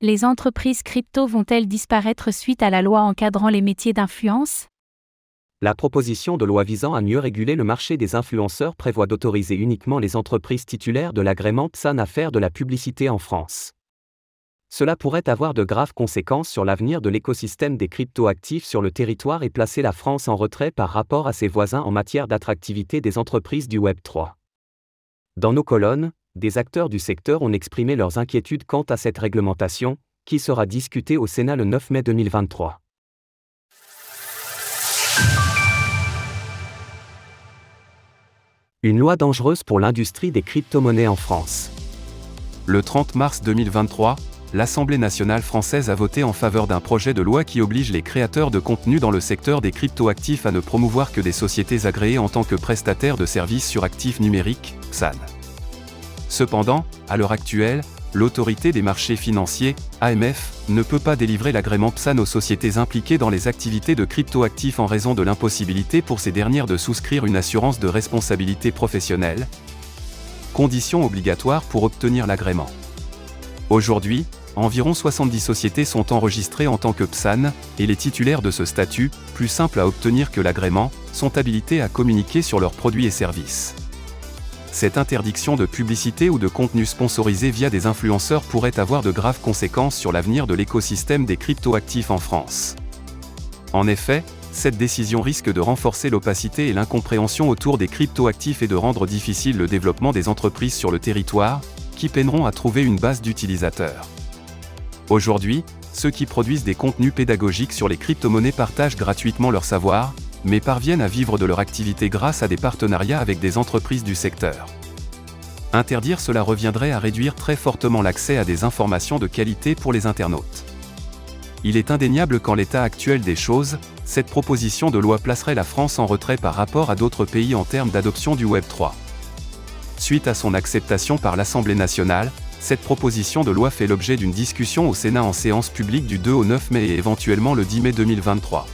Les entreprises crypto vont-elles disparaître suite à la loi encadrant les métiers d'influence? La proposition de loi visant à mieux réguler le marché des influenceurs prévoit d'autoriser uniquement les entreprises titulaires de l'agrément PSAN à faire de la publicité en France. Cela pourrait avoir de graves conséquences sur l'avenir de l'écosystème des cryptoactifs sur le territoire et placer la France en retrait par rapport à ses voisins en matière d'attractivité des entreprises du Web 3. Dans nos colonnes, des acteurs du secteur ont exprimé leurs inquiétudes quant à cette réglementation, qui sera discutée au Sénat le 9 mai 2023. Une loi dangereuse pour l'industrie des crypto-monnaies en France. Le 30 mars 2023, l'Assemblée nationale française a voté en faveur d'un projet de loi qui oblige les créateurs de contenu dans le secteur des cryptoactifs à ne promouvoir que des sociétés agréées en tant que prestataires de services sur actifs numériques, PSAN. Cependant, à l'heure actuelle, l'autorité des marchés financiers, AMF, ne peut pas délivrer l'agrément PSAN aux sociétés impliquées dans les activités de cryptoactifs en raison de l'impossibilité pour ces dernières de souscrire une assurance de responsabilité professionnelle. Condition obligatoire pour obtenir l'agrément. Aujourd'hui, environ 70 sociétés sont enregistrées en tant que PSAN, et les titulaires de ce statut, plus simple à obtenir que l'agrément, sont habilités à communiquer sur leurs produits et services. Cette interdiction de publicité ou de contenu sponsorisé via des influenceurs pourrait avoir de graves conséquences sur l'avenir de l'écosystème des cryptoactifs en France. En effet, cette décision risque de renforcer l'opacité et l'incompréhension autour des cryptoactifs et de rendre difficile le développement des entreprises sur le territoire, qui peineront à trouver une base d'utilisateurs. Aujourd'hui, ceux qui produisent des contenus pédagogiques sur les crypto-monnaies partagent gratuitement leur savoir, mais parviennent à vivre de leur activité grâce à des partenariats avec des entreprises du secteur. Interdire cela reviendrait à réduire très fortement l'accès à des informations de qualité pour les internautes. Il est indéniable qu'en l'état actuel des choses, cette proposition de loi placerait la France en retrait par rapport à d'autres pays en termes d'adoption du Web 3. Suite à son acceptation par l'Assemblée nationale, cette proposition de loi fait l'objet d'une discussion au Sénat en séance publique du 2 au 9 mai et éventuellement le 10 mai 2023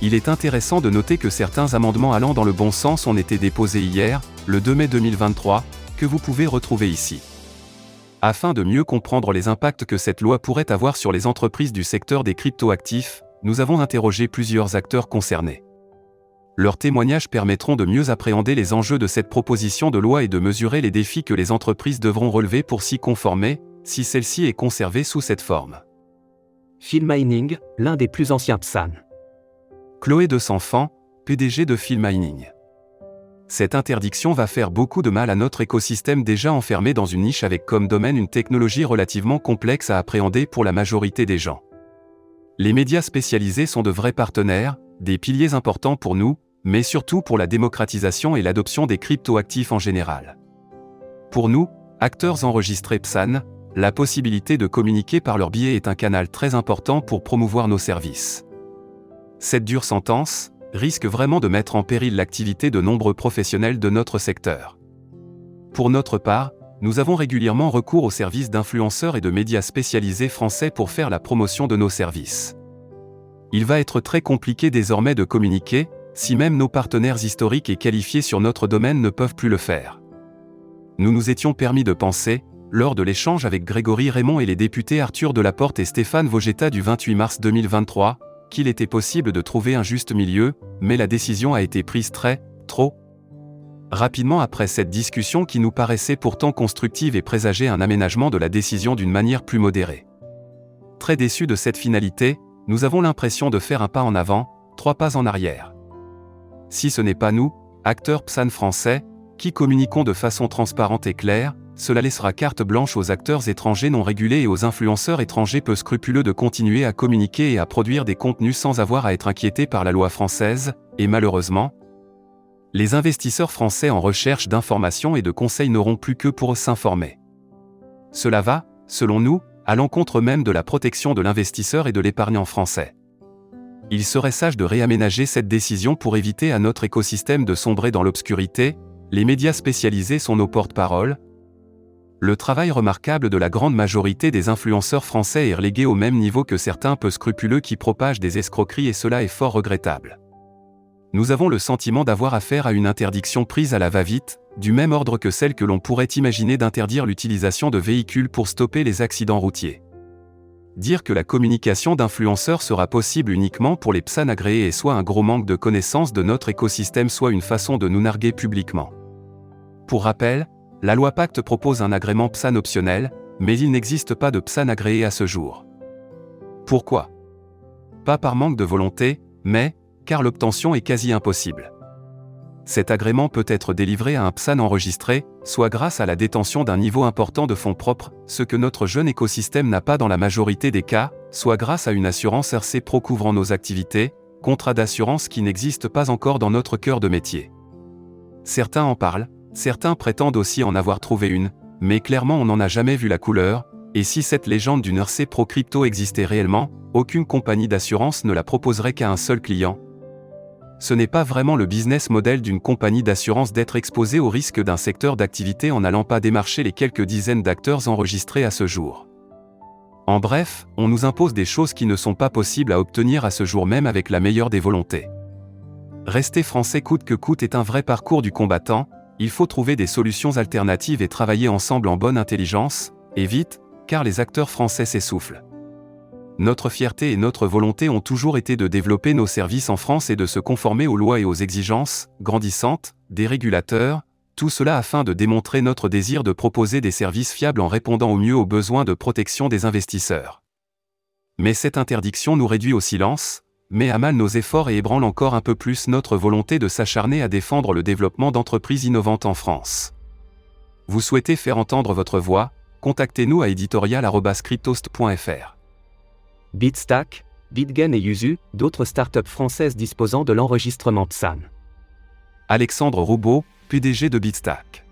il est intéressant de noter que certains amendements allant dans le bon sens ont été déposés hier, le 2 mai 2023, que vous pouvez retrouver ici. Afin de mieux comprendre les impacts que cette loi pourrait avoir sur les entreprises du secteur des cryptoactifs, nous avons interrogé plusieurs acteurs concernés. Leurs témoignages permettront de mieux appréhender les enjeux de cette proposition de loi et de mesurer les défis que les entreprises devront relever pour s'y conformer, si celle-ci est conservée sous cette forme. Phil Mining, l'un des plus anciens PSAN. Chloé de Sanfant, PDG de Mining. Cette interdiction va faire beaucoup de mal à notre écosystème déjà enfermé dans une niche avec comme domaine une technologie relativement complexe à appréhender pour la majorité des gens. Les médias spécialisés sont de vrais partenaires, des piliers importants pour nous, mais surtout pour la démocratisation et l'adoption des cryptoactifs en général. Pour nous, acteurs enregistrés PSAN, la possibilité de communiquer par leur biais est un canal très important pour promouvoir nos services. Cette dure sentence risque vraiment de mettre en péril l'activité de nombreux professionnels de notre secteur. Pour notre part, nous avons régulièrement recours aux services d'influenceurs et de médias spécialisés français pour faire la promotion de nos services. Il va être très compliqué désormais de communiquer, si même nos partenaires historiques et qualifiés sur notre domaine ne peuvent plus le faire. Nous nous étions permis de penser, lors de l'échange avec Grégory Raymond et les députés Arthur Delaporte et Stéphane Vogetta du 28 mars 2023, qu'il était possible de trouver un juste milieu, mais la décision a été prise très, trop rapidement après cette discussion qui nous paraissait pourtant constructive et présageait un aménagement de la décision d'une manière plus modérée. Très déçus de cette finalité, nous avons l'impression de faire un pas en avant, trois pas en arrière. Si ce n'est pas nous, acteurs PSAN français, qui communiquons de façon transparente et claire, cela laissera carte blanche aux acteurs étrangers non régulés et aux influenceurs étrangers peu scrupuleux de continuer à communiquer et à produire des contenus sans avoir à être inquiétés par la loi française, et malheureusement, les investisseurs français en recherche d'informations et de conseils n'auront plus que pour s'informer. Cela va, selon nous, à l'encontre même de la protection de l'investisseur et de l'épargnant français. Il serait sage de réaménager cette décision pour éviter à notre écosystème de sombrer dans l'obscurité, les médias spécialisés sont nos porte-paroles, le travail remarquable de la grande majorité des influenceurs français est relégué au même niveau que certains peu scrupuleux qui propagent des escroqueries et cela est fort regrettable. Nous avons le sentiment d'avoir affaire à une interdiction prise à la va-vite, du même ordre que celle que l'on pourrait imaginer d'interdire l'utilisation de véhicules pour stopper les accidents routiers. Dire que la communication d'influenceurs sera possible uniquement pour les PSAN agréés est soit un gros manque de connaissance de notre écosystème, soit une façon de nous narguer publiquement. Pour rappel, la loi Pacte propose un agrément PSAN optionnel, mais il n'existe pas de PSAN agréé à ce jour. Pourquoi? Pas par manque de volonté, mais car l'obtention est quasi impossible. Cet agrément peut être délivré à un PSAN enregistré, soit grâce à la détention d'un niveau important de fonds propres, ce que notre jeune écosystème n'a pas dans la majorité des cas, soit grâce à une assurance RC Pro couvrant nos activités, contrat d'assurance qui n'existe pas encore dans notre cœur de métier. Certains en parlent, certains prétendent aussi en avoir trouvé une, mais clairement on n'en a jamais vu la couleur, et si cette légende d'une RC Pro Crypto existait réellement, aucune compagnie d'assurance ne la proposerait qu'à un seul client, ce n'est pas vraiment le business model d'une compagnie d'assurance d'être exposée au risque d'un secteur d'activité en n'allant pas démarcher les quelques dizaines d'acteurs enregistrés à ce jour. En bref, on nous impose des choses qui ne sont pas possibles à obtenir à ce jour même avec la meilleure des volontés. Rester français coûte que coûte est un vrai parcours du combattant, il faut trouver des solutions alternatives et travailler ensemble en bonne intelligence, et vite, car les acteurs français s'essoufflent notre fierté et notre volonté ont toujours été de développer nos services en France et de se conformer aux lois et aux exigences, grandissantes, des régulateurs, tout cela afin de démontrer notre désir de proposer des services fiables en répondant au mieux aux besoins de protection des investisseurs. Mais cette interdiction nous réduit au silence, met à mal nos efforts et ébranle encore un peu plus notre volonté de s'acharner à défendre le développement d'entreprises innovantes en France. Vous souhaitez faire entendre votre voix? Contactez-nous à editorial.cryptost.fr. Bitstack, Bitgen et Yuzu, d'autres startups françaises disposant de l'enregistrement PSAN. Alexandre Roubaud, PDG de Bitstack.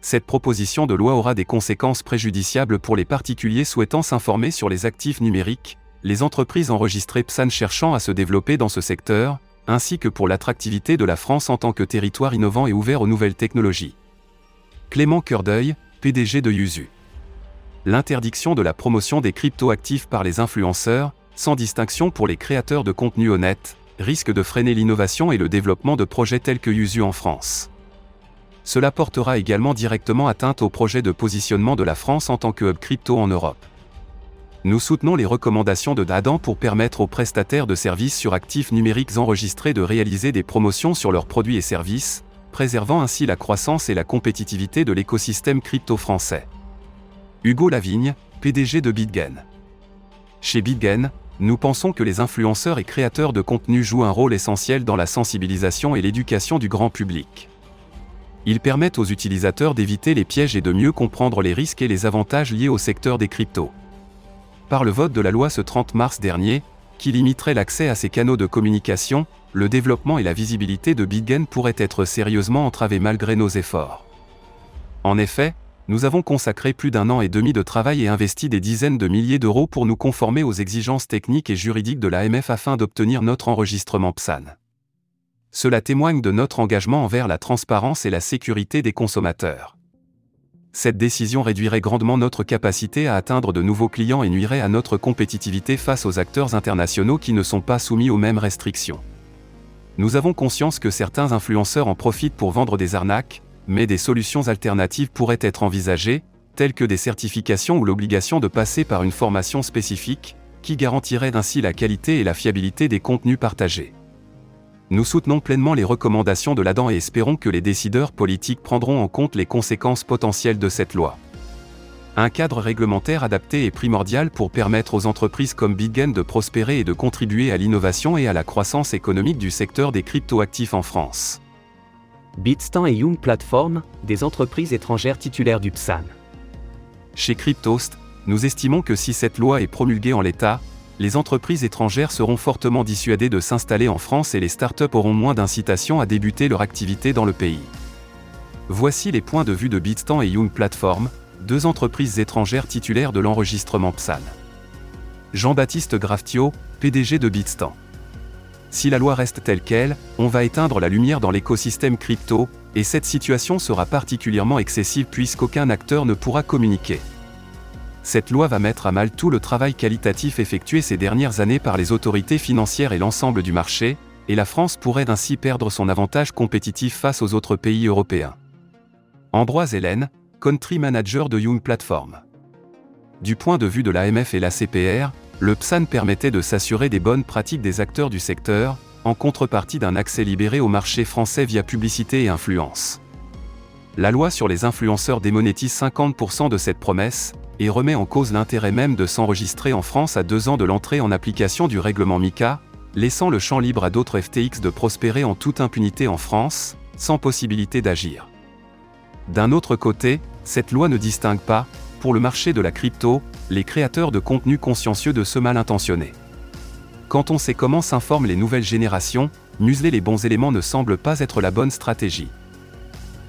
Cette proposition de loi aura des conséquences préjudiciables pour les particuliers souhaitant s'informer sur les actifs numériques, les entreprises enregistrées PSAN cherchant à se développer dans ce secteur, ainsi que pour l'attractivité de la France en tant que territoire innovant et ouvert aux nouvelles technologies. Clément Cœurdeuil, PDG de Yuzu l'interdiction de la promotion des cryptoactifs par les influenceurs, sans distinction pour les créateurs de contenu honnêtes, risque de freiner l'innovation et le développement de projets tels que Yuzu en France. Cela portera également directement atteinte au projet de positionnement de la France en tant que hub crypto en Europe. Nous soutenons les recommandations de Dadan pour permettre aux prestataires de services sur actifs numériques enregistrés de réaliser des promotions sur leurs produits et services, préservant ainsi la croissance et la compétitivité de l'écosystème crypto français. Hugo Lavigne, PDG de Bitgen. Chez Bitgen, nous pensons que les influenceurs et créateurs de contenu jouent un rôle essentiel dans la sensibilisation et l'éducation du grand public. Ils permettent aux utilisateurs d'éviter les pièges et de mieux comprendre les risques et les avantages liés au secteur des cryptos. Par le vote de la loi ce 30 mars dernier, qui limiterait l'accès à ces canaux de communication, le développement et la visibilité de Bitgen pourraient être sérieusement entravés malgré nos efforts. En effet, nous avons consacré plus d'un an et demi de travail et investi des dizaines de milliers d'euros pour nous conformer aux exigences techniques et juridiques de l'AMF afin d'obtenir notre enregistrement PSAN. Cela témoigne de notre engagement envers la transparence et la sécurité des consommateurs. Cette décision réduirait grandement notre capacité à atteindre de nouveaux clients et nuirait à notre compétitivité face aux acteurs internationaux qui ne sont pas soumis aux mêmes restrictions. Nous avons conscience que certains influenceurs en profitent pour vendre des arnaques, mais des solutions alternatives pourraient être envisagées, telles que des certifications ou l'obligation de passer par une formation spécifique, qui garantirait ainsi la qualité et la fiabilité des contenus partagés. Nous soutenons pleinement les recommandations de l'ADAN et espérons que les décideurs politiques prendront en compte les conséquences potentielles de cette loi. Un cadre réglementaire adapté est primordial pour permettre aux entreprises comme Bitgen de prospérer et de contribuer à l'innovation et à la croissance économique du secteur des cryptoactifs en France. Bitstamp et Young Platform, des entreprises étrangères titulaires du PSAN. Chez Cryptost, nous estimons que si cette loi est promulguée en l'état, les entreprises étrangères seront fortement dissuadées de s'installer en France et les startups auront moins d'incitation à débuter leur activité dans le pays. Voici les points de vue de Bitstamp et Young Platform, deux entreprises étrangères titulaires de l'enregistrement PSAN. Jean-Baptiste Graftio, PDG de Bitstamp. Si la loi reste telle qu'elle, on va éteindre la lumière dans l'écosystème crypto, et cette situation sera particulièrement excessive puisqu'aucun acteur ne pourra communiquer. Cette loi va mettre à mal tout le travail qualitatif effectué ces dernières années par les autorités financières et l'ensemble du marché, et la France pourrait ainsi perdre son avantage compétitif face aux autres pays européens. Ambroise Hélène, Country Manager de Young Platform. Du point de vue de l'AMF et la CPR, le PSAN permettait de s'assurer des bonnes pratiques des acteurs du secteur, en contrepartie d'un accès libéré au marché français via publicité et influence. La loi sur les influenceurs démonétise 50% de cette promesse, et remet en cause l'intérêt même de s'enregistrer en France à deux ans de l'entrée en application du règlement MICA, laissant le champ libre à d'autres FTX de prospérer en toute impunité en France, sans possibilité d'agir. D'un autre côté, cette loi ne distingue pas, pour le marché de la crypto, les créateurs de contenu consciencieux de ceux mal intentionnés. Quand on sait comment s'informent les nouvelles générations, museler les bons éléments ne semble pas être la bonne stratégie.